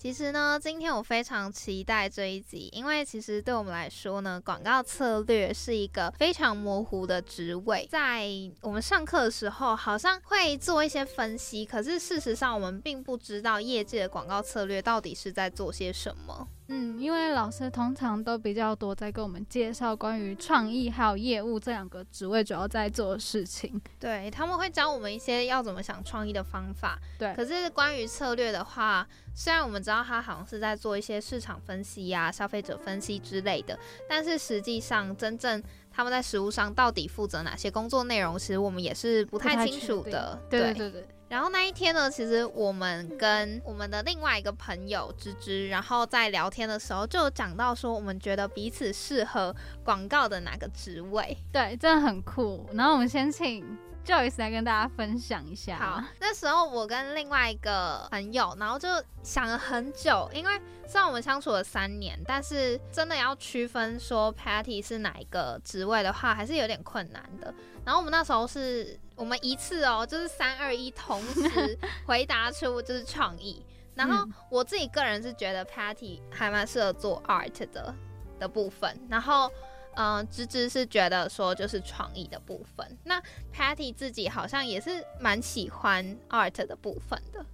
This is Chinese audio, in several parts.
其实呢，今天我非常期待这一集，因为其实对我们来说呢，广告策略是一个非常模糊的职位。在我们上课的时候，好像会做一些分析，可是事实上我们并不知道业界的广告策略到底是在做些什么。嗯，因为老师通常都比较多在跟我们介绍关于创意还有业务这两个职位主要在做的事情。对，他们会教我们一些要怎么想创意的方法。对，可是关于策略的话，虽然我们知道他好像是在做一些市场分析呀、消费者分析之类的，但是实际上真正他们在实务上到底负责哪些工作内容，其实我们也是不太清楚的。对对对。然后那一天呢，其实我们跟我们的另外一个朋友芝芝，然后在聊天的时候就讲到说，我们觉得彼此适合广告的哪个职位。对，真的很酷。然后我们先请 Joyce 来跟大家分享一下。好，那时候我跟另外一个朋友，然后就想了很久，因为虽然我们相处了三年，但是真的要区分说 Patty 是哪一个职位的话，还是有点困难的。然后我们那时候是。我们一次哦，就是三二一，同时 回答出就是创意。然后我自己个人是觉得 Patty 还蛮适合做 art 的的部分。然后，嗯，芝芝是觉得说就是创意的部分。那 Patty 自己好像也是蛮喜欢 art 的部分的。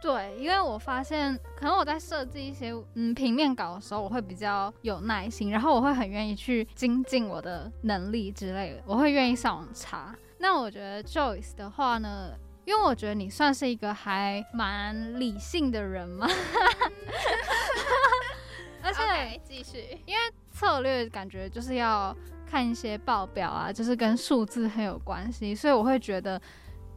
对，因为我发现可能我在设计一些嗯平面稿的时候，我会比较有耐心，然后我会很愿意去精进我的能力之类的，我会愿意上网查。那我觉得 Joyce 的话呢，因为我觉得你算是一个还蛮理性的人嘛，而且继续，因为策略感觉就是要看一些报表啊，就是跟数字很有关系，所以我会觉得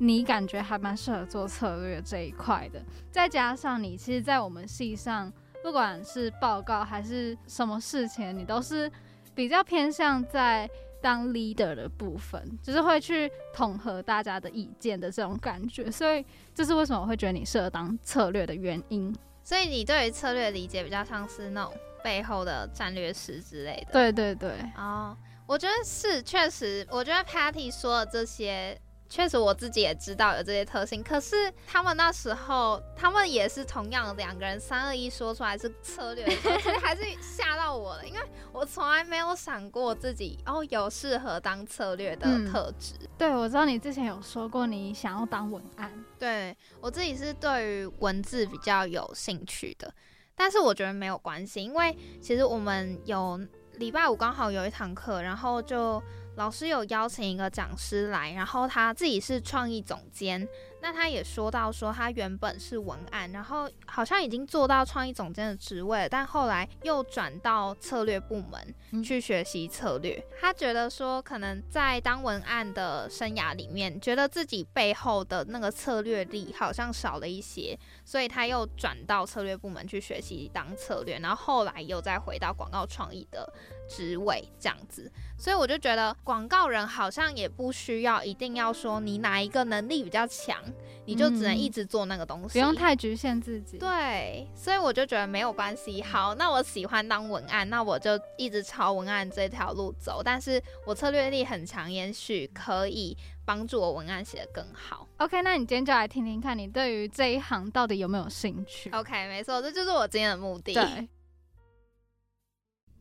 你感觉还蛮适合做策略这一块的。再加上你其实，在我们系上，不管是报告还是什么事情，你都是比较偏向在。当 leader 的部分，就是会去统合大家的意见的这种感觉，所以这是为什么我会觉得你适合当策略的原因。所以你对于策略理解比较像是那种背后的战略师之类的。对对对。哦，我觉得是，确实，我觉得 Patty 说的这些。确实，我自己也知道有这些特性。可是他们那时候，他们也是同样两个人三二一说出来是策略，其实还是吓到我了，因为我从来没有想过自己哦有适合当策略的特质。对，我知道你之前有说过你想要当文案。对我自己是对于文字比较有兴趣的，但是我觉得没有关系，因为其实我们有礼拜五刚好有一堂课，然后就。老师有邀请一个讲师来，然后他自己是创意总监。那他也说到说，他原本是文案，然后好像已经做到创意总监的职位了，但后来又转到策略部门去学习策略。他觉得说，可能在当文案的生涯里面，觉得自己背后的那个策略力好像少了一些，所以他又转到策略部门去学习当策略，然后后来又再回到广告创意的职位这样子。所以我就觉得，广告人好像也不需要一定要说你哪一个能力比较强。你就只能一直做那个东西，不用太局限自己。对，所以我就觉得没有关系。好，那我喜欢当文案，那我就一直朝文案这条路走。但是我策略力很强，也许可以帮助我文案写得更好。OK，那你今天就来听听看，你对于这一行到底有没有兴趣？OK，没错，这就是我今天的目的。对。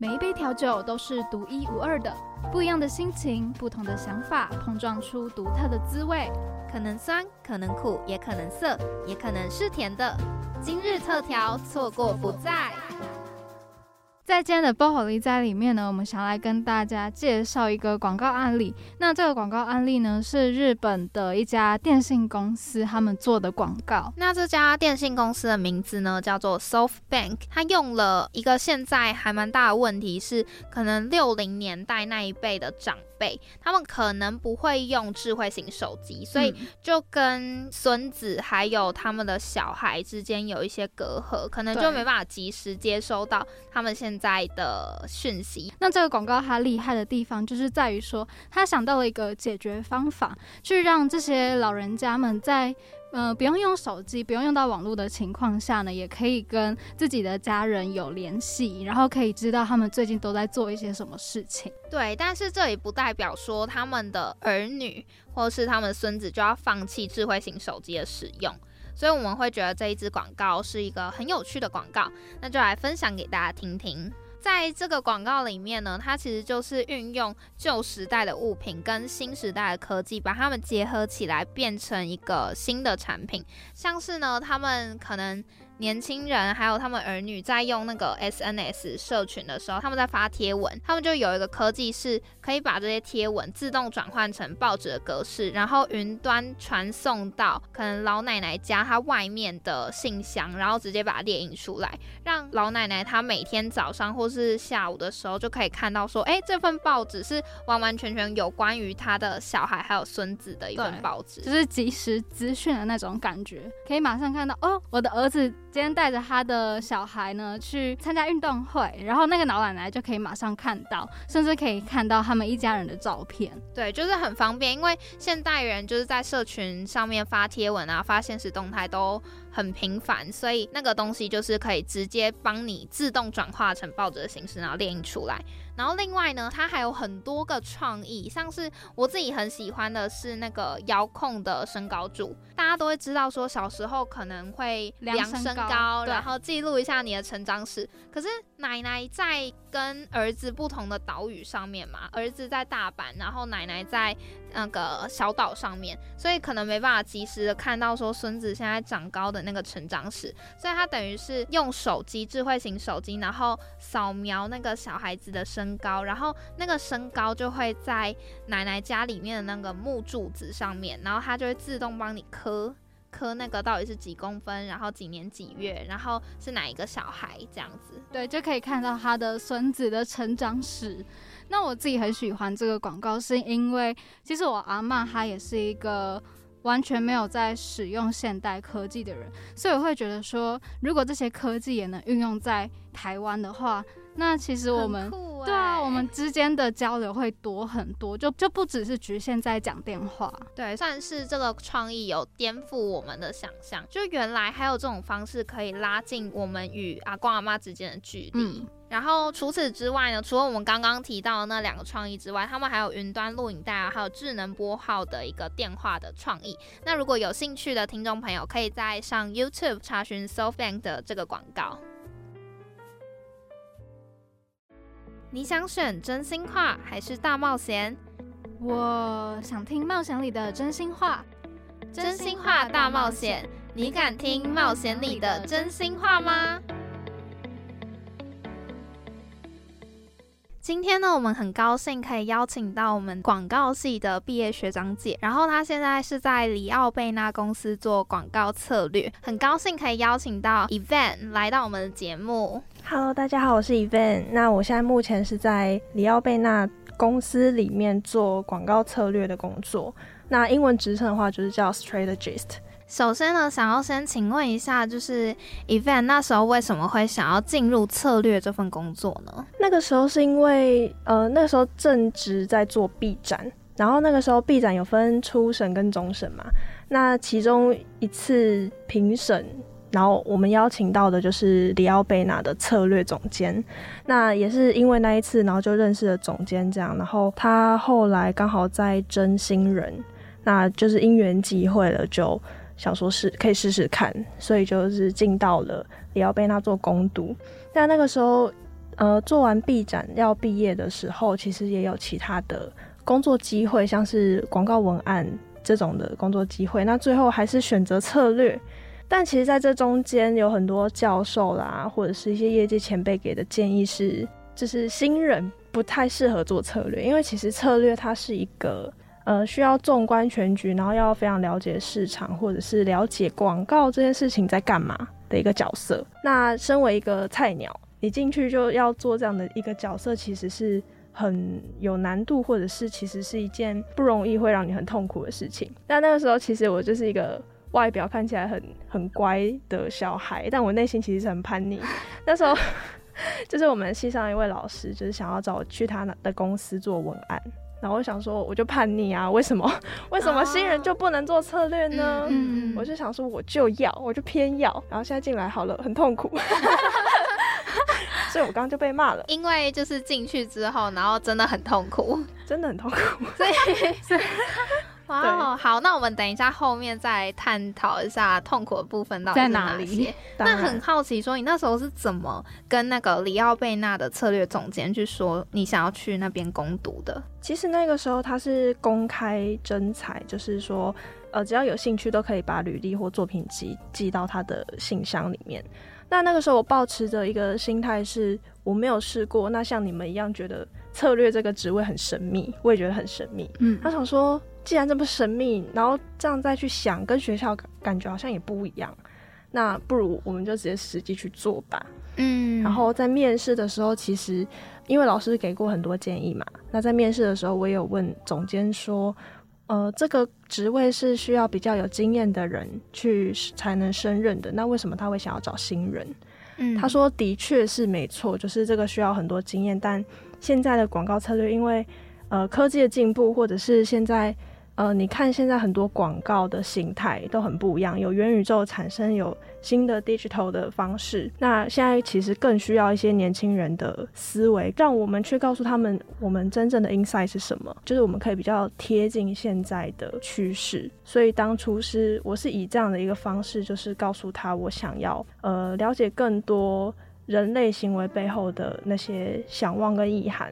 每一杯调酒都是独一无二的，不一样的心情，不同的想法，碰撞出独特的滋味。可能酸，可能苦，也可能涩，也可能是甜的。今日特调，错过不再。在今天的波火力在里面呢，我们想来跟大家介绍一个广告案例。那这个广告案例呢，是日本的一家电信公司他们做的广告。那这家电信公司的名字呢，叫做 SoftBank。它用了一个现在还蛮大的问题是，可能六零年代那一辈的长辈。他们可能不会用智慧型手机，所以就跟孙子还有他们的小孩之间有一些隔阂，可能就没办法及时接收到他们现在在的讯息。那这个广告它厉害的地方，就是在于说，他想到了一个解决方法，去让这些老人家们在。嗯，不用用手机，不用用到网络的情况下呢，也可以跟自己的家人有联系，然后可以知道他们最近都在做一些什么事情。对，但是这也不代表说他们的儿女或是他们孙子就要放弃智慧型手机的使用。所以我们会觉得这一支广告是一个很有趣的广告，那就来分享给大家听听。在这个广告里面呢，它其实就是运用旧时代的物品跟新时代的科技，把它们结合起来，变成一个新的产品。像是呢，他们可能。年轻人还有他们儿女在用那个 SNS 社群的时候，他们在发贴文，他们就有一个科技是可以把这些贴文自动转换成报纸的格式，然后云端传送到可能老奶奶家她外面的信箱，然后直接把它列印出来，让老奶奶她每天早上或是下午的时候就可以看到说，哎，这份报纸是完完全全有关于她的小孩还有孙子的一份报纸，就是即时资讯的那种感觉，可以马上看到哦，我的儿子。今天带着他的小孩呢去参加运动会，然后那个老奶奶就可以马上看到，甚至可以看到他们一家人的照片。对，就是很方便，因为现代人就是在社群上面发贴文啊、发现实动态都。很频繁，所以那个东西就是可以直接帮你自动转化成报纸的形式，然后列印出来。然后另外呢，它还有很多个创意，像是我自己很喜欢的是那个遥控的身高柱。大家都会知道说，小时候可能会量身高，然后记录一下你的成长史。可是奶奶在跟儿子不同的岛屿上面嘛，儿子在大阪，然后奶奶在那个小岛上面，所以可能没办法及时的看到说孙子现在长高的。那个成长史，所以他等于是用手机智慧型手机，然后扫描那个小孩子的身高，然后那个身高就会在奶奶家里面的那个木柱子上面，然后它就会自动帮你刻科那个到底是几公分，然后几年几月，然后是哪一个小孩这样子，对，就可以看到他的孙子的成长史。那我自己很喜欢这个广告，是因为其实我阿妈她也是一个。完全没有在使用现代科技的人，所以我会觉得说，如果这些科技也能运用在台湾的话，那其实我们对啊，我们之间的交流会多很多，就就不只是局限在讲电话。对，算是这个创意有颠覆我们的想象，就原来还有这种方式可以拉近我们与阿公阿妈之间的距离。然后除此之外呢，除了我们刚刚提到的那两个创意之外，他们还有云端录影带啊，还有智能拨号的一个电话的创意。那如果有兴趣的听众朋友，可以在上 YouTube 查询 SoftBank 的这个广告。你想选真心话还是大冒险？我想听冒险里的真心话。真心话大冒险，你敢听冒险里的真心话吗？今天呢，我们很高兴可以邀请到我们广告系的毕业学长姐，然后她现在是在里奥贝纳公司做广告策略，很高兴可以邀请到 Event 来到我们的节目。Hello，大家好，我是 Event。那我现在目前是在里奥贝纳公司里面做广告策略的工作，那英文职称的话就是叫 Strategist。首先呢，想要先请问一下，就是 Event 那时候为什么会想要进入策略这份工作呢？那个时候是因为，呃，那个时候正值在做 B 展，然后那个时候 B 展有分初审跟终审嘛，那其中一次评审，然后我们邀请到的就是里奥贝纳的策略总监，那也是因为那一次，然后就认识了总监这样，然后他后来刚好在征新人，那就是因缘际会了就。想说是可以试试看，所以就是进到了里奥贝纳做攻读。但那个时候，呃，做完毕展要毕业的时候，其实也有其他的工作机会，像是广告文案这种的工作机会。那最后还是选择策略。但其实在这中间有很多教授啦，或者是一些业界前辈给的建议是，就是新人不太适合做策略，因为其实策略它是一个。呃，需要纵观全局，然后要非常了解市场，或者是了解广告这件事情在干嘛的一个角色。那身为一个菜鸟，你进去就要做这样的一个角色，其实是很有难度，或者是其实是一件不容易，会让你很痛苦的事情。但那个时候，其实我就是一个外表看起来很很乖的小孩，但我内心其实是很叛逆。那时候。就是我们系上一位老师，就是想要找我去他的公司做文案，然后我想说，我就叛逆啊，为什么？为什么新人就不能做策略呢？嗯。我就想说，我就要，我就偏要，然后现在进来好了，很痛苦，所以我刚刚就被骂了，因为就是进去之后，然后真的很痛苦，真的很痛苦。所以，哇哦，好，那我们等一下后面再探讨一下痛苦的部分到底是在哪里。那很好奇，说你那时候是怎么跟那个里奥贝纳的策略总监去说你想要去那边攻读的？其实那个时候他是公开征才，就是说，呃，只要有兴趣都可以把履历或作品集寄到他的信箱里面。那那个时候我抱持着一个心态是，我没有试过，那像你们一样觉得策略这个职位很神秘，我也觉得很神秘。嗯他想说，既然这么神秘，然后这样再去想，跟学校感感觉好像也不一样，那不如我们就直接实际去做吧。嗯然后在面试的时候，其实因为老师给过很多建议嘛，那在面试的时候，我也有问总监说，呃，这个职位是需要比较有经验的人去才能胜任的，那为什么他会想要找新人？嗯他说的确是没错，就是这个需要很多经验，但现在的广告策略因为呃科技的进步，或者是现在呃你看现在很多广告的形态都很不一样，有元宇宙产生，有新的 digital 的方式。那现在其实更需要一些年轻人的思维，让我们去告诉他们我们真正的 insight 是什么，就是我们可以比较贴近现在的趋势。所以当初是我是以这样的一个方式，就是告诉他我想要呃了解更多人类行为背后的那些想望跟意涵，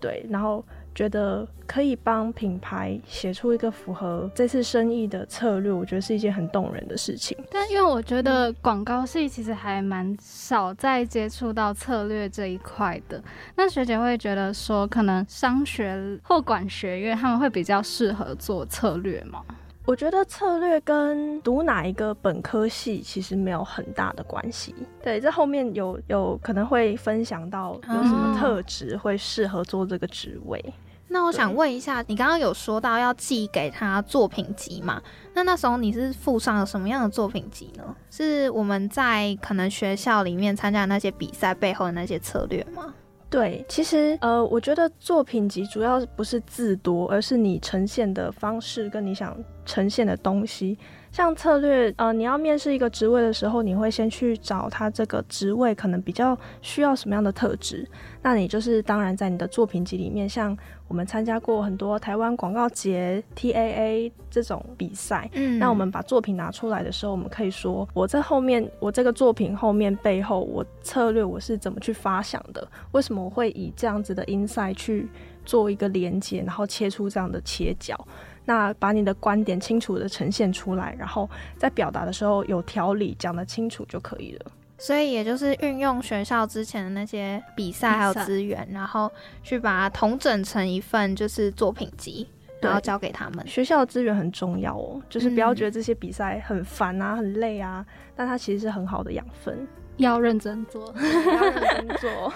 对，然后觉得可以帮品牌写出一个符合这次生意的策略，我觉得是一件很动人的事情。但因为我觉得广告系其实还蛮少在接触到策略这一块的，那学姐会觉得说，可能商学或管学院他们会比较适合做策略吗？我觉得策略跟读哪一个本科系其实没有很大的关系。对，这后面有有可能会分享到有什么特质会适合做这个职位。那我想问一下，你刚刚有说到要寄给他作品集嘛？那那时候你是附上了什么样的作品集呢？是我们在可能学校里面参加的那些比赛背后的那些策略吗？对，其实呃，我觉得作品集主要不是字多，而是你呈现的方式跟你想呈现的东西。像策略，呃，你要面试一个职位的时候，你会先去找他这个职位可能比较需要什么样的特质。那你就是当然在你的作品集里面，像我们参加过很多台湾广告节 TAA 这种比赛，嗯那我们把作品拿出来的时候，我们可以说，我在后面，我这个作品后面背后，我策略我是怎么去发想的？为什么我会以这样子的 insight 去做一个连接，然后切出这样的切角？那把你的观点清楚的呈现出来，然后在表达的时候有条理，讲得清楚就可以了。所以也就是运用学校之前的那些比赛还有资源，然后去把它统整成一份就是作品集，然后交给他们。学校的资源很重要哦，就是不要嗯觉得这些比赛很烦啊、很累啊，但它其实是很好的养分，要认真做。要认真做。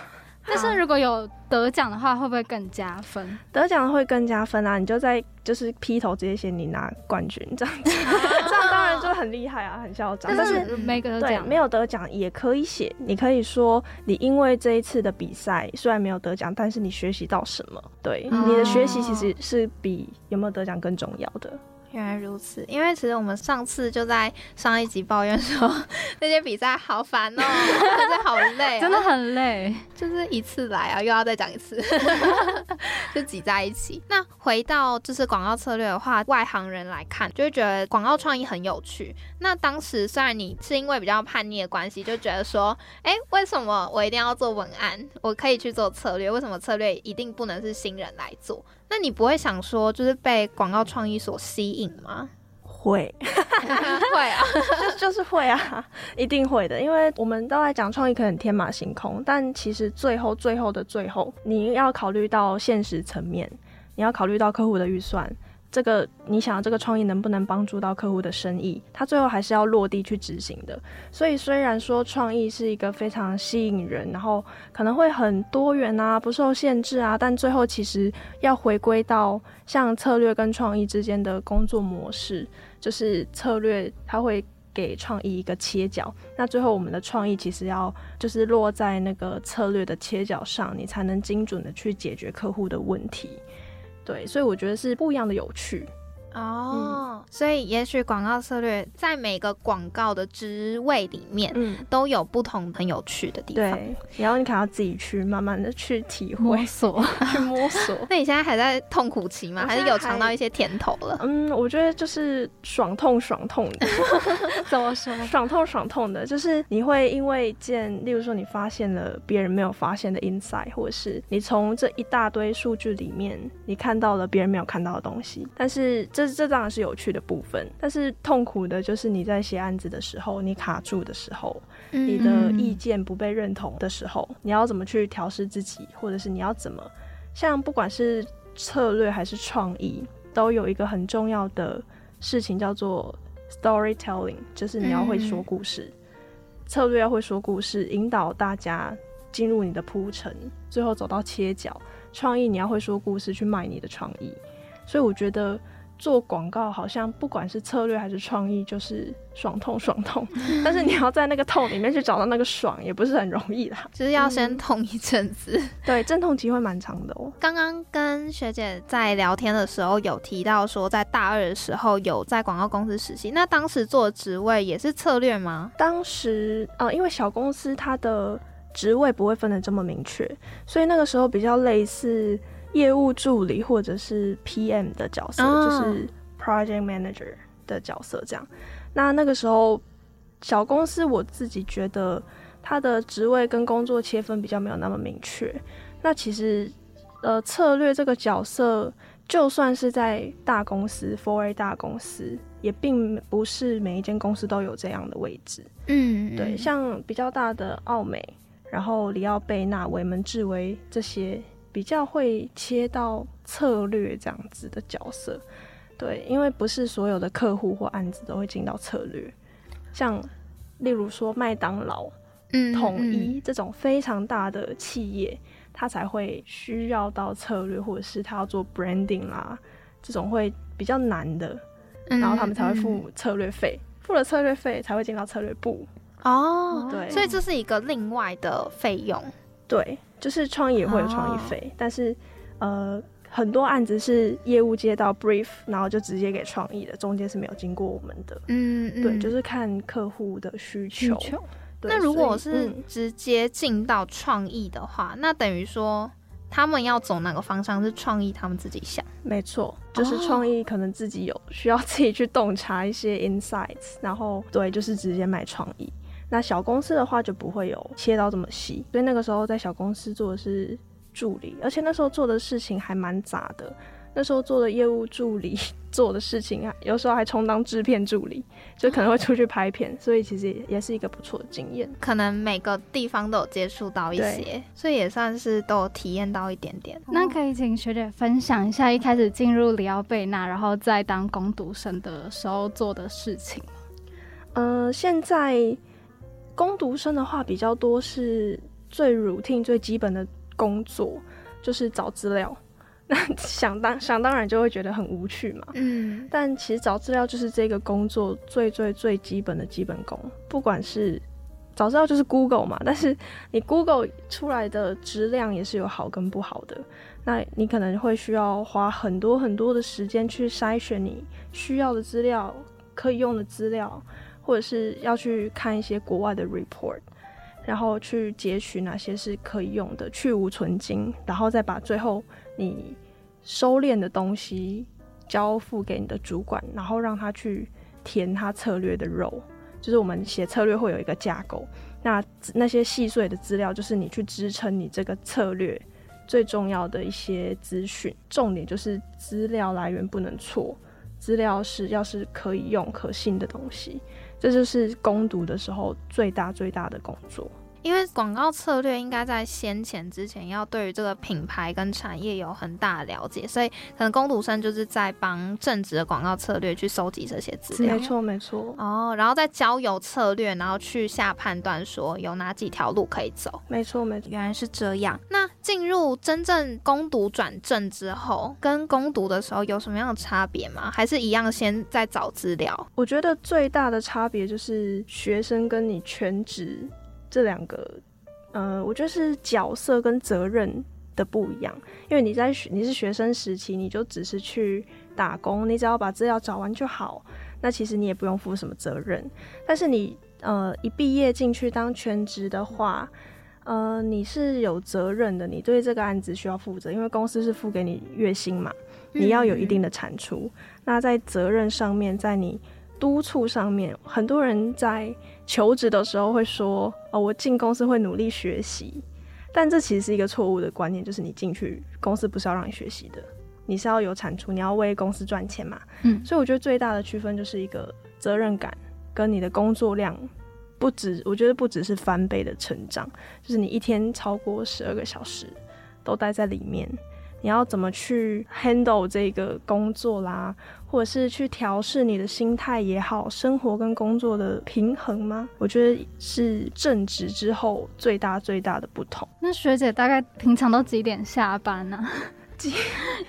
但是如果有得奖的话，会不会更加分？得奖会更加分啊！你就在就是劈头直接写你拿冠军这样子，这样当然就很厉害啊，很嚣张。但是是没得对奖，没有得奖也可以写，你可以说你因为这一次的比赛虽然没有得奖，但是你学习到什么？对，哦你的学习其实是比有没有得奖更重要的。原来如此，因为其实我们上次就在上一集抱怨说那些比赛好烦哦，真的好累、哦，真的很累。就是一次来啊，又要再讲一次，就挤在一起。那回到就是广告策略的话，外行人来看就会觉得广告创意很有趣。那当时虽然你是因为比较叛逆的关系，就觉得说，哎，为什么我一定要做文案？我可以去做策略，为什么策略一定不能是新人来做？那你不会想说，就是被广告创意所吸引吗？会，会啊，就就是会啊，一定会的，因为我们都在讲创意可能天马行空，但其实最后最后的最后，你要考虑到现实层面，你要考虑到客户的预算。这个你想这个创意能不能帮助到客户的生意，它最后还是要落地去执行的。所以虽然说创意是一个非常吸引人，然后可能会很多元啊，不受限制啊，但最后其实要回归到像策略跟创意之间的工作模式，就是策略它会给创意一个切角。那最后我们的创意其实要就是落在那个策略的切角上，你才能精准的去解决客户的问题。对，所以我觉得是不一样的有趣。哦，所以也许广告策略在每个广告的职位里面，嗯，都有不同很有趣的地方。对，然后你可能要自己去慢慢的去体会、摸索。去摸索。那你现在还在痛苦期吗？还是有尝到一些甜头了？嗯，我觉得就是爽痛爽痛的，怎么说？爽痛爽痛的，就是你会因为一件，例如说你发现了别人没有发现的 insight，或者是你从这一大堆数据里面，你看到了别人没有看到的东西。但是这这当然是有趣的部分，但是痛苦的就是你在写案子的时候，你卡住的时候，你的嗯意见不被认同的时候，你要怎么去调试自己，或者是你要怎么，像不管是策略还是创意，都有一个很重要的事情叫做 storytelling，就是你要会说故事，策略要会说故事，引导大家进入你的铺陈，最后走到切角。创意你要会说故事去卖你的创意，所以我觉得。做广告好像不管是策略还是创意，就是爽痛爽痛，但是你要在那个痛里面去找到那个爽，也不是很容易啦。就是要先痛一阵子。对，阵痛期会蛮长的哦。刚刚跟学姐在聊天的时候有提到说，在大二的时候有在广告公司实习，那当时做的职位也是策略吗？当时呃，因为小公司它的职位不会分的这么明确，所以那个时候比较类似业务助理或者是 PM 的角色，哦就是 Project Manager 的角色这样。那那个时候小公司我自己觉得它的职位跟工作切分比较没有那么明确。那其实呃策略这个角色，就算是在大公司 Four A 大公司，也并不是每一间公司都有这样的位置。嗯，对，像比较大的奥美，然后里奥贝纳、维门智威这些比较会切到策略这样子的角色。对，因为不是所有的客户或案子都会进到策略，像例如说麦当劳、嗯统一这种非常大的企业，它才会需要到策略，或者是它要做 branding 啦，这种会比较难的，嗯然后他们才会嗯付策略费，付了策略费才会进到策略部。哦，对所以这是一个另外的费用。对，就是创意也会有创意费，但是呃，很多案子是业务接到 brief，然后就直接给创意的，中间是没有经过我们的。嗯，对，嗯就是看客户的需求。需求那如果是直接进到创意的话，那等于说他们要走哪个方向是创意他们自己想。没错，就是哦创意可能自己有需要自己去洞察一些 insights，然后对，就是直接卖创意。那小公司的话就不会有切到这么细，所以那个时候在小公司做的是助理，而且那时候做的事情还蛮杂的。那时候做的业务助理 做的事情啊，有时候还充当制片助理，就可能会出去拍片，所以其实也也是一个不错的经验。可能每个地方都有接触到一些，所以也算是都有体验到一点点。那可以请学姐分享一下一开始进入里奥贝纳，然后再当攻读生的时候做的事情吗。呃，现在攻读生的话比较多是最 routine 最基本的工作，就是找资料。那想当想当然就会觉得很无趣嘛。嗯，但其实找资料就是这个工作最最最基本的基本功，不管是找资料就是 Google 嘛，但是你 Google 出来的质量也是有好跟不好的。那你可能会需要花很多很多的时间去筛选你需要的资料、可以用的资料，或者是要去看一些国外的 report，然后去截取哪些是可以用的，去无存精，然后再把最后你收敛的东西交付给你的主管，然后让他去填他策略的肉。就是我们写策略会有一个架构，那那些细碎的资料就是你去支撑你这个策略最重要的一些资讯。重点就是资料来源不能错，资料是要是可以用、可信的东西。这就是攻读的时候最大最大的工作。因为广告策略应该在先前之前要对于这个品牌跟产业有很大的了解，所以可能攻读生就是在帮正职的广告策略去收集这些资料没。错没错哦，然后再交由策略，然后去下判断说有哪几条路可以走。没错没错。原来是这样。那进入真正攻读转正之后，跟攻读的时候有什么样的差别吗？还是一样先在找资料？我觉得最大的差别就是学生跟你全职这两个，呃，我觉得是角色跟责任的不一样。因为你在学你是学生时期，你就只是去打工，你只要把资料找完就好，那其实你也不用负什么责任。但是你呃一毕业进去当全职的话，呃，你是有责任的，你对这个案子需要负责，因为公司是付给你月薪嘛，你要有一定的产出。那在责任上面，在你督促上面，很多人在求职的时候会说：“哦，我进公司会努力学习。”但这其实是一个错误的观念，就是你进去公司不是要让你学习的，你是要有产出，你要为公司赚钱嘛。嗯所以我觉得最大的区分就是一个责任感跟你的工作量。不止，我觉得不只是翻倍的成长，就是你一天超过十二个小时都待在里面，你要怎么去 handle 这个工作啦，或者是去调试你的心态也好，生活跟工作的平衡吗？我觉得是正职之后最大最大的不同。那学姐大概平常都几点下班呢、就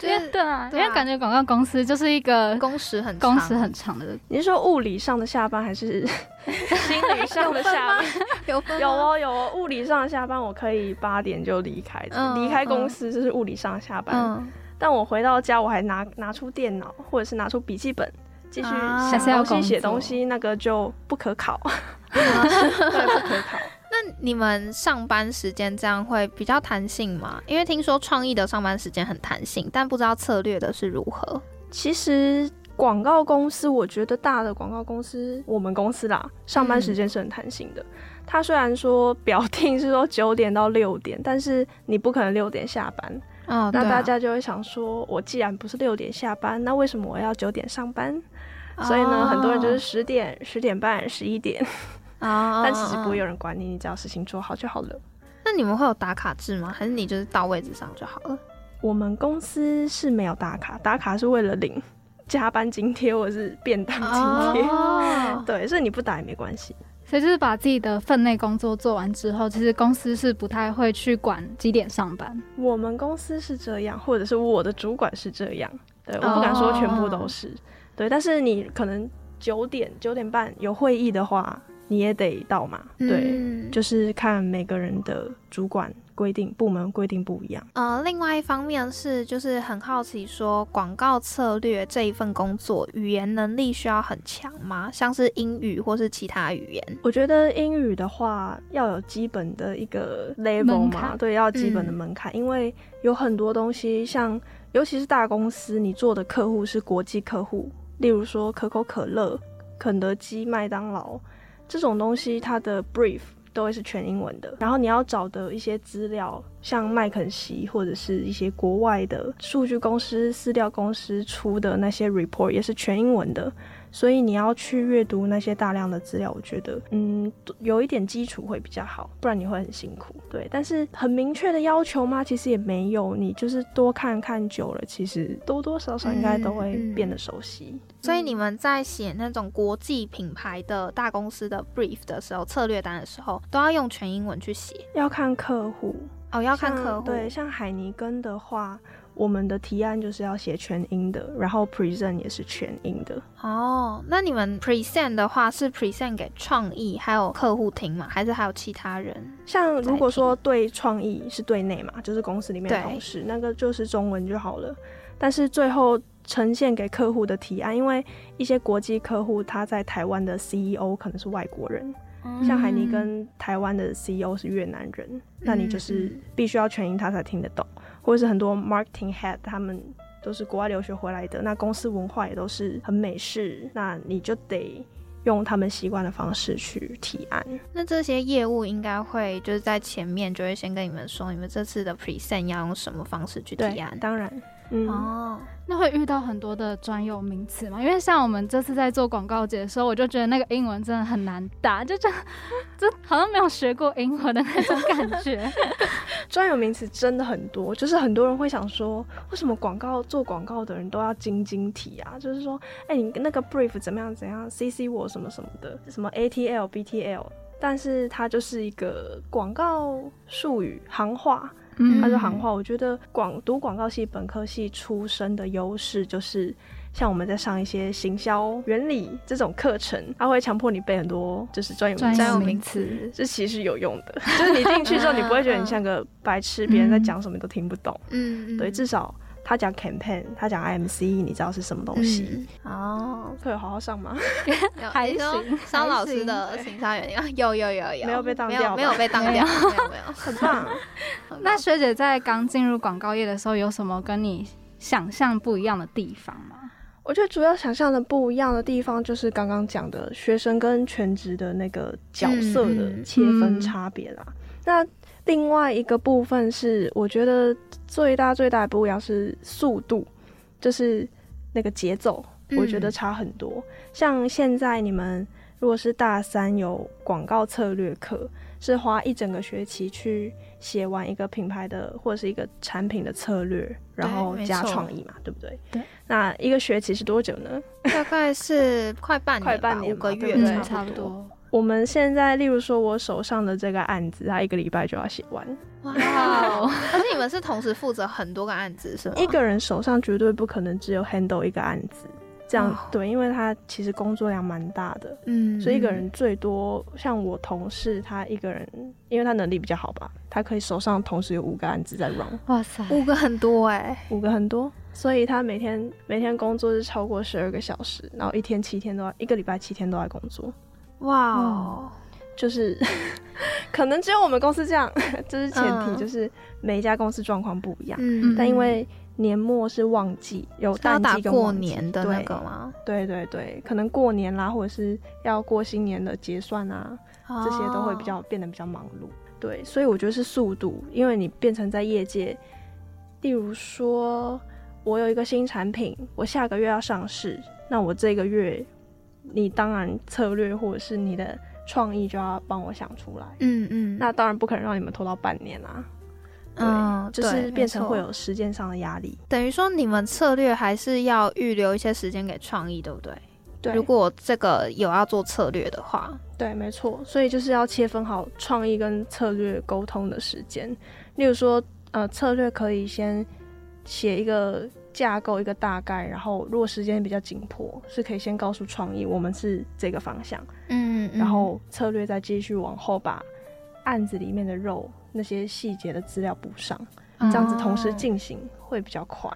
因为对啊，因为感觉广告公司就是一个工时很长工时很长的，你是说物理上的下班，还是 心理上的下班？有分有哦有哦，物理上的下班我可以八点就离开，嗯离开公司就是物理上的下班。嗯，但我回到家，我还拿拿出电脑，或者是拿出笔记本，继续啊想还是要东西、写东西，那个就不可考，对，不可考。那你们上班时间这样会比较弹性吗？因为听说创意的上班时间很弹性，但不知道策略的是如何。其实广告公司，我觉得大的广告公司，我们公司啦，上班时间是很弹性的。它虽然说表定是说九点到六点，但是你不可能六点下班。哦那大家就会想说，我既然不是六点下班，那为什么我要九点上班？所以呢，很多人就是十点、十点半、十一点，啊，但其实不会有。有人管你，你只要事情做好就好了。那你们会有打卡制吗？还是你就是到位置上就好了？我们公司是没有打卡，打卡是为了领 加班津贴或者是便当津贴。哦，对，所以你不打也没关系。所以就是把自己的分内工作做完之后，其实公司是不太会去管几点上班。我们公司是这样，或者是我的主管是这样。对，我不敢说全部都是。对，但是你可能九点九点半有会议的话，你也得到嘛。对，嗯就是看每个人的主管规定、部门规定不一样。呃，另外一方面是，就是很好奇说，广告策略这一份工作，语言能力需要很强吗？像是英语或是其他语言？我觉得英语的话要有基本的一个 level 嘛，门槛对，要有基本的嗯门槛，因为有很多东西，像尤其是大公司，你做的客户是国际客户，例如说可口可乐、肯德基、麦当劳这种东西，它的 brief 都会是全英文的。然后你要找的一些资料，像麦肯锡或者是一些国外的数据公司、饲料公司出的那些 report 也是全英文的。所以你要去阅读那些大量的资料，我觉得，嗯，有一点基础会比较好，不然你会很辛苦。对，但是很明确的要求吗？其实也没有，你就是多看看久了，其实多多少少应该都会变得熟悉。所以你们在写那种国际品牌的大公司的 brief 的时候，策略单的时候，都要用全英文去写要看客户，哦，要看客户。对，像海尼根的话，我们的提案就是要写全英的，然后 present 也是全英的。哦，那你们 present 的话是 present 给创意还有客户听吗？还是还有其他人？像如果说对创意是对内嘛，就是公司里面的同事，那个就是中文就好了。但是最后呈现给客户的提案，因为一些国际客户他在台湾的 CEO 可能是外国人，像海尼跟台湾的 CEO 是越南人，那你就是必须要全英他才听得懂，或者是很多 marketing head 他们都是国外留学回来的，那公司文化也都是很美式，那你就得用他们习惯的方式去提案。那这些业务应该会就是在前面就会先跟你们说，你们这次的 present 要用什么方式去提案，。当然。嗯，哦，那会遇到很多的专有名词嘛？因为像我们这次在做广告节的时候，我就觉得那个英文真的很难打，就这 好像没有学过英文的那种感觉。专有名词真的很多，就是很多人会想说，为什么广告做广告的人都要晶晶体啊？就是说，哎、你那个 brief 怎么样怎样，CC 我什么什么的，什么 ATL、BTL，但是它就是一个广告术语行话，嗯他说行话。我觉得广读广告系本科系出身的优势就是。像我们在上一些行销原理这种课程，它会强迫你背很多就是专有名词，专有名专有名词，这其实有用的。就是你进去之后，你不会觉得你像个白痴，别人在讲什么你都听不懂。嗯，对，至少他讲 campaign，他讲 IMC，你知道是什么东西。嗯。哦，课有好好上吗？有 还行商老师的行商原理啊，有有有有，没有被当没有掉吧没有被当掉，没有没有，很棒。那学姐在刚进入广告业的时候，有什么跟你想象不一样的地方吗？我觉得主要想象的不一样的地方，就是？刚刚讲的学生跟全职的那个角色的切分差别啦。那另外一个部分是，我觉得最大最大的不一样是速度，就是那个节奏，我觉得嗯差很多。像现在你们如果是大三有广告策略课，是花一整个学期去写完一个品牌的或者是一个产品的策略，然后加创意嘛，对不对？对。那一个学期是多久呢？大概是快半年吧，快半年五个月差不多。我们现在，例如说，我手上的这个案子，他一个礼拜就要写完。哇哦！而且你们是同时负责很多个案子是吗？一个人手上绝对不可能只有 handle 一个案子，这样、哦对，因为他其实工作量蛮大的，嗯所以一个人最多像我同事，他一个人，因为他能力比较好吧，他可以手上同时有五个案子在 run，哇塞，五个很多哎，五个很多，所以他每天每天工作是超过十二个小时，然后一天七天都要，一个礼拜七天都在工作，哇哦！就是 可能只有我们公司这样，这是前提，嗯就是每一家公司状况不一样。嗯但因为年末是旺季，有要淡季跟过年的那个吗？对对对，可能过年啦，或者是要过新年的结算啊，这些都会比较变得比较忙碌。对，所以我觉得是速度，因为你变成在业界，例如说我有一个新产品，我下个月要上市，那我这个月你当然策略或者是你的创意就要帮我想出来。嗯嗯，那当然不可能让你们拖到半年啊，对嗯，就是变成会。有时间上的压力。等于说你们策略还是要预留一些时间给创意，对不对？对，如果这个有要做策略的话，对，没错，所以就是要切分好创意跟策略沟通的时间。例如说，呃，策略可以先写一个架构，一个大概，然后如果时间比较紧迫，是可以先告诉创意我们是这个方向，嗯，然后策略再继续往后把案子里面的肉那些细节的资料补上，嗯这样子同时进行会比较快。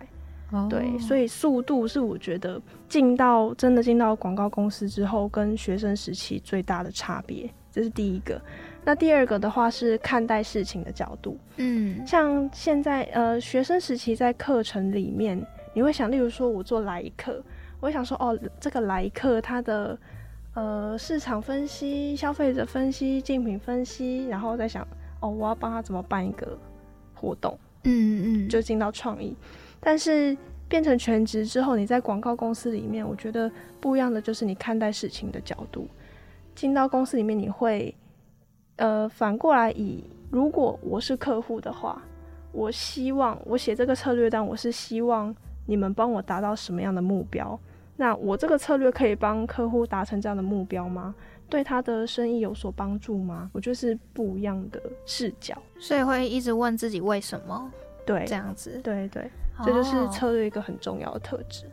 哦对，所以速度是我觉得进到真的进到广告公司之后，跟学生时期最大的差别，这是第一个。那第二个的话是看待事情的角度，嗯像现在呃学生时期在课程里面，你会想，例如说我做来客，我会想说哦，这个来客他的呃市场分析、消费者分析、竞品分析，然后再想哦，我要帮他怎么办一个活动。嗯嗯，就进到创意。但是变成全职之后，你在广告公司里面，我觉得不一样的就是你看待事情的角度。进到公司里面，你会呃反过来以如果我是客户的话，我希望我写这个策略单，我是希望你们帮我达到什么样的目标？那我这个策略可以帮客户达成这样的目标吗？对他的生意有所帮助吗？我觉得是不一样的视角。所以会一直问自己为什么对，这样子，对对，这就是哦策略一个很重要的特质。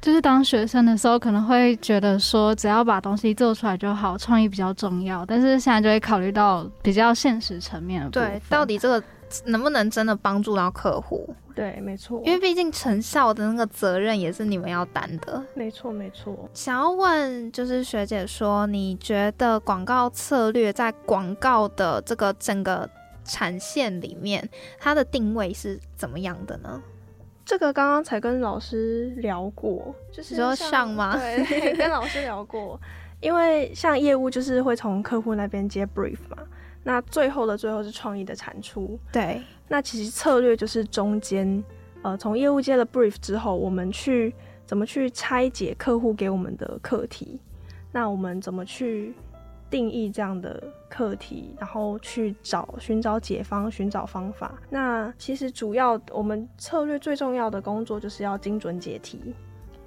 就是当学生的时候，可能会觉得说，只要把东西做出来就好，创意比较重要。但是现在就会考虑到比较现实层面的部分对，到底这个能不能真的帮助到客户？对，没错，因为毕竟成效的那个责任也是你们要担的。没错没错。想要问，就是学姐说，你觉得广告策略在广告的这个整个产线里面，它的定位是怎么样的呢？这个刚刚才跟老师聊过，就是你说像上吗对，跟老师聊过。因为像业务就是会从客户那边接 brief 嘛，那最后的最后是创意的产出。对，那其实策略就是中间呃，从业务接了 brief 之后，我们去怎么去拆解客户给我们的课题？那我们怎么去定义这样的课题，然后去找寻找解方，寻找方法？那其实主要我们策略最重要的工作就是要精准解题，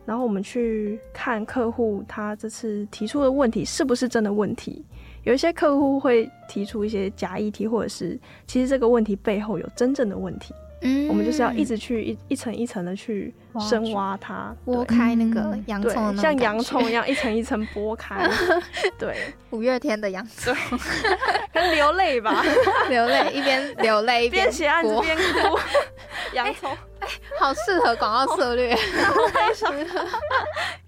然后我们去看客户他这次提出的问题是不是真的问题。有一些客户会提出一些假议题，或者是其实这个问题背后有真正的问题。嗯。我们就是要一直去一一层一层的去深挖它，剥对开那个洋对葱像洋葱一样一层一层剥开，对，五月天的洋葱，跟流泪吧，流泪一边流泪一边边写案子剥。边哭，洋葱。好适合广告策略，悲伤。有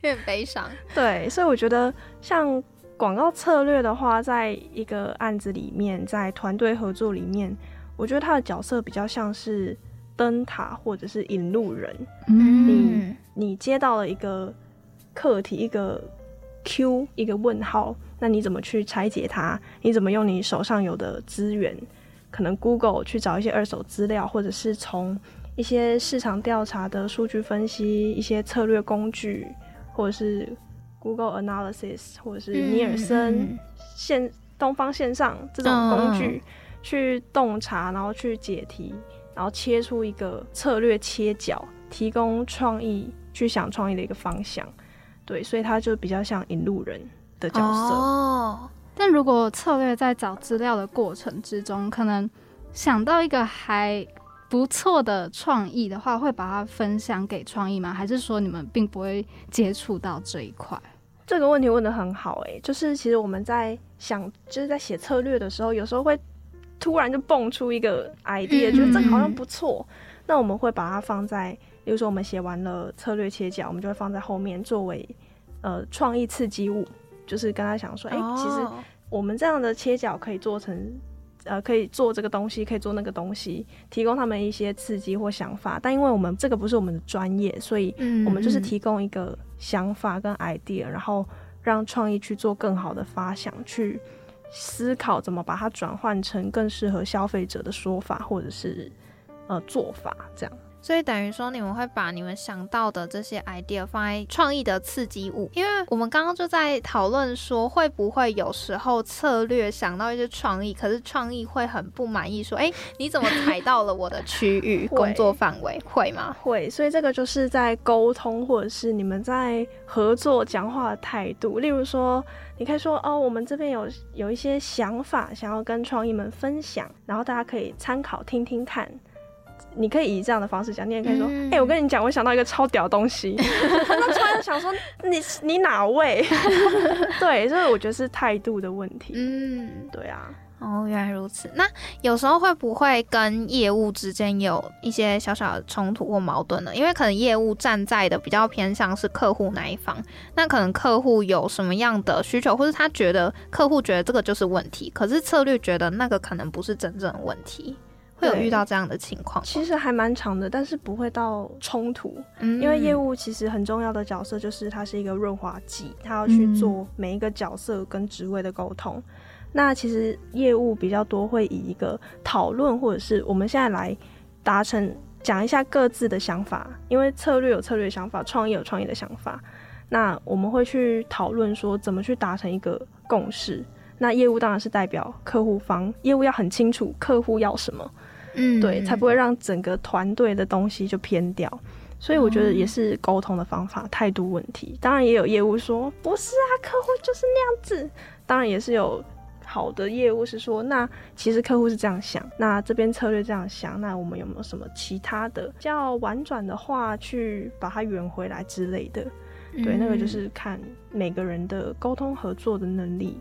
点悲伤。对，所以我觉得像广告策略的话，在一个案子里面，在团队合作里面，我觉得他的角色比较像是灯塔或者是引路人。嗯，你接到了一个课题，一个 Q，一个问号，那你怎么去拆解它？你怎么用你手上有的资源，可能 Google 去找一些二手资料，或者是从一些市场调查的数据分析、一些策略工具，或者是 Google Analysis，或者是尼尔森、嗯线东方线上这种工具、去洞察，然后去解题，然后切出一个策略切角，提供创意去想创意的一个方向。对，所以他就比较像引路人的角色。哦，但如果策略在找资料的过程之中，可能想到一个还不错的创意的话，会把它分享给创意吗？还是说你们并不会接触到这一块？这个问题问得很好、诶，就是其实我们在想，就是在写策略的时候，有时候会突然就蹦出一个 idea，、嗯觉得这个好像不错，那我们会把它放在，比如说我们写完了策略切角，我们就会放在后面作为呃创意刺激物，就是跟他想说，哎、其实哦。我们这样的切角可以做成，呃，可以做这个东西，可以做那个东西，提供他们一些刺激或想法。但因为我们这个不是我们的专业，所以嗯我们就是提供一个想法跟 idea，然后让创意去做更好的发想，去思考怎么把它转换成更适合消费者的说法或者是呃做法，这样。所以等于说，你们会把你们想到的这些 idea 放在创意的刺激物，因为我们刚刚就在讨论说，会不会有时候策略想到一些创意，可是创意会很不满意，说，哎、你怎么踩到了我的区域工作范围？会吗？会，所以这个就是在沟通，或者是你们在合作讲话的态度。例如说，你可以说哦，我们这边有有一些想法想要跟创意们分享，然后大家可以参考听听看。你可以以这样的方式讲，你也可以说，哎、嗯我跟你讲，我想到一个超屌东西。那突然想说，你你哪位？对，所以我觉得是态度的问题。嗯，对啊，哦，原来如此。那有时候会不会跟业务之间有一些小小的冲突或矛盾呢？因为可能业务站在的比较偏向是客户那一方，那可能客户有什么样的需求，或是他觉得客户觉得这个就是问题，可是策略觉得那个可能不是真正的问题，会有遇到这样的情况？其实还蛮长的，但是不会到冲突。嗯因为业务其实很重要的角色就是它是一个润滑剂，它要去做每一个角色跟职位的沟通。那其实业务比较多会以一个讨论，或者是我们现在来达成讲一下各自的想法，因为策略有策略的想法，创意有创意的想法。那我们会去讨论说怎么去达成一个共识。那业务当然是代表客户方，业务要很清楚客户要什么，嗯对，才不会让整个团队的东西就偏掉。所以我觉得也是沟通的方法、态度问题。当然也有业务说不是啊，客户就是那样子。当然也是有好的业务是说，那其实客户是这样想，那这边策略这样想，那我们有没有什么其他的比较婉转的话去把它圆回来之类的？对，那个就嗯是看每个人的沟通合作的能力。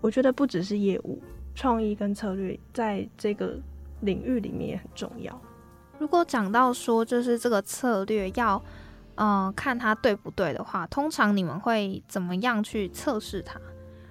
我觉得不只是业务、创意跟策略，在这个领域里面也很重要。如果讲到说，就是这个策略要，嗯、看它对不对的话，通常你们会怎么样去测试它？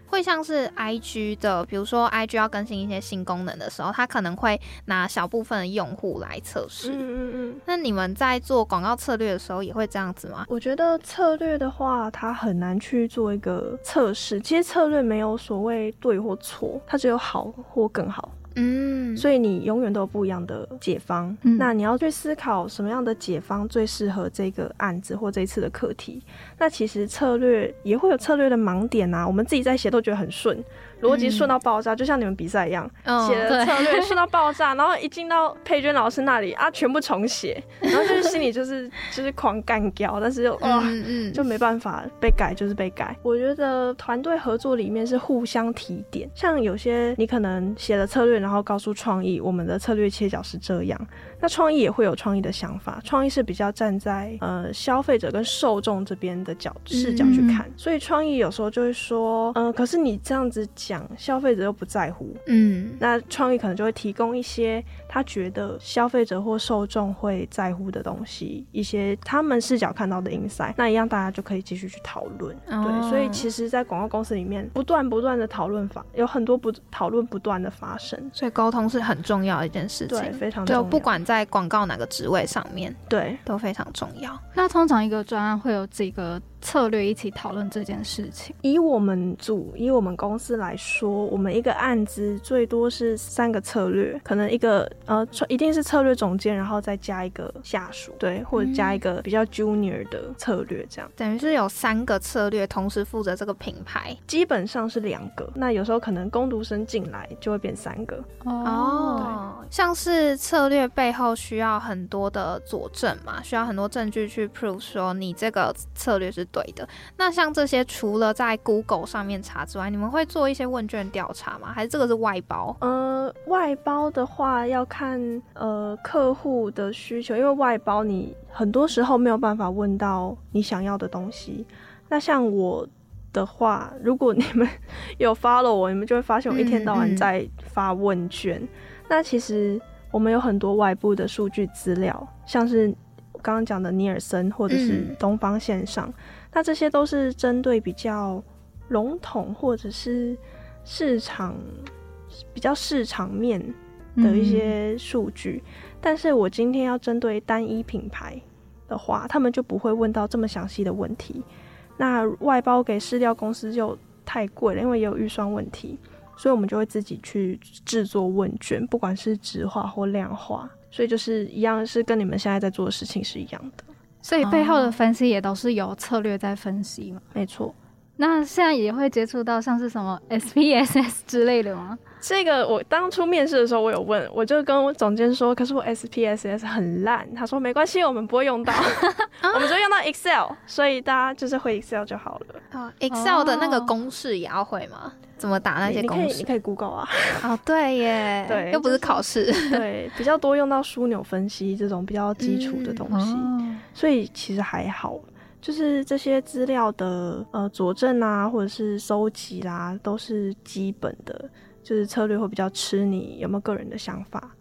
会像是 IG 的，比如说 IG 要更新一些新功能的时候，它可能会拿小部分的用户来测试。嗯嗯嗯。那你们在做广告策略的时候也会这样子吗？我觉得策略的话，它很难去做一个测试。其实策略没有所谓对或错，它只有好或更好。嗯，所以你永远都有不一样的解方。嗯那你要去思考什么样的解方最适合这个案子或这一次的课题。那其实策略也会有策略的盲点啊，我们自己在写都觉得很顺，逻辑顺到爆炸，就像你们比赛一样，嗯写的策略顺到爆炸，然后一进到佩娟老师那里啊，全部重写，然后就是心里就是就是狂干掉，但是又哇。嗯嗯，就没办法被改，就是被改。我觉得团队合作里面是互相提点，像有些你可能写了策略，然后告诉创意，我们的策略切角是这样，那创意也会有创意的想法，创意是比较站在呃消费者跟受众这边的角视角去看，所以创意有时候就会说，嗯、可是你这样子讲，消费者又不在乎，嗯。那创意可能就会提供一些他觉得消费者或受众会在乎的东西，一些他们视角看到的 insight，那一样大家就可以继续去讨论。哦对，所以其实，在广告公司里面，不断不断的讨论法有很多不讨论不断的发生，所以沟通是很重要的一件事对，情，非常重要就不管在广告哪个职位上面对。都非常重要。那通常一个专案会有几个策略一起讨论这件事情。以我们组，以我们公司来说，我们一个案子最多是三个策略，可能一个呃，一定是策略总监，然后再加一个下属，对，或者加一个比较 junior 的策略，这样。等于是有三个策略同时负责这个品牌基本上是两个，那有时候可能攻读生进来就会变三个。哦，像是策略背后需要很多的佐证嘛，需要很多证据去 prove 说你这个策略是对的。那像这些除了在 Google 上面查之外，你们会做一些问卷调查吗？还是这个是外包？呃，外包的话要看呃客户的需求，因为外包你很多时候没有办法问到你想要的东西。那像我的话，如果你们 有 follow 我，你们就会发现我一天到晚在发问卷。那其实我们有很多外部的数据资料，像是我刚刚讲的尼尔森或者是嗯东方线上，那这些都是针对比较笼统或者是市场比较市场面的一些数据。但是我今天要针对单一品牌的话，他们就不会问到这么详细的问题。那外包给饲料公司就太贵了，因为也有预算问题，所以我们就会自己去制作问卷，不管是质化或量化。所以就是一样，是跟你们现在在做的事情是一样的，所以背后的分析也都是有策略在分析嘛。没错。那现在也会接触到像是什么 SPSS 之类的吗？这个我当初面试的时候，我有问，我就跟我总监说，可是我 SPSS 很烂，他说没关系，我们不会用到，我们就用到 Excel，所以大家就是会 Excel 就好了。哦，Excel 的那个公式也要会吗？怎么打那些公式？你可以你可以 Google 啊，哦，对耶，对又不是就是考试。对，比较多用到枢纽分析这种比较基础的东西，哦，所以其实还好。就是这些资料的呃佐证啊，或者是收集啦，都是基本的。就是策略会比较吃你有没有个人的想法。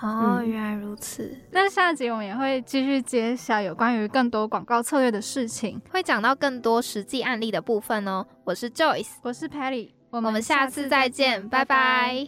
哦，嗯原来如此。那下集我们也会继续揭晓有关于更多广告策略的事情。会讲到更多实际案例的部分哦。我是 Joyce，我是 Patty，我我们下次再见，拜拜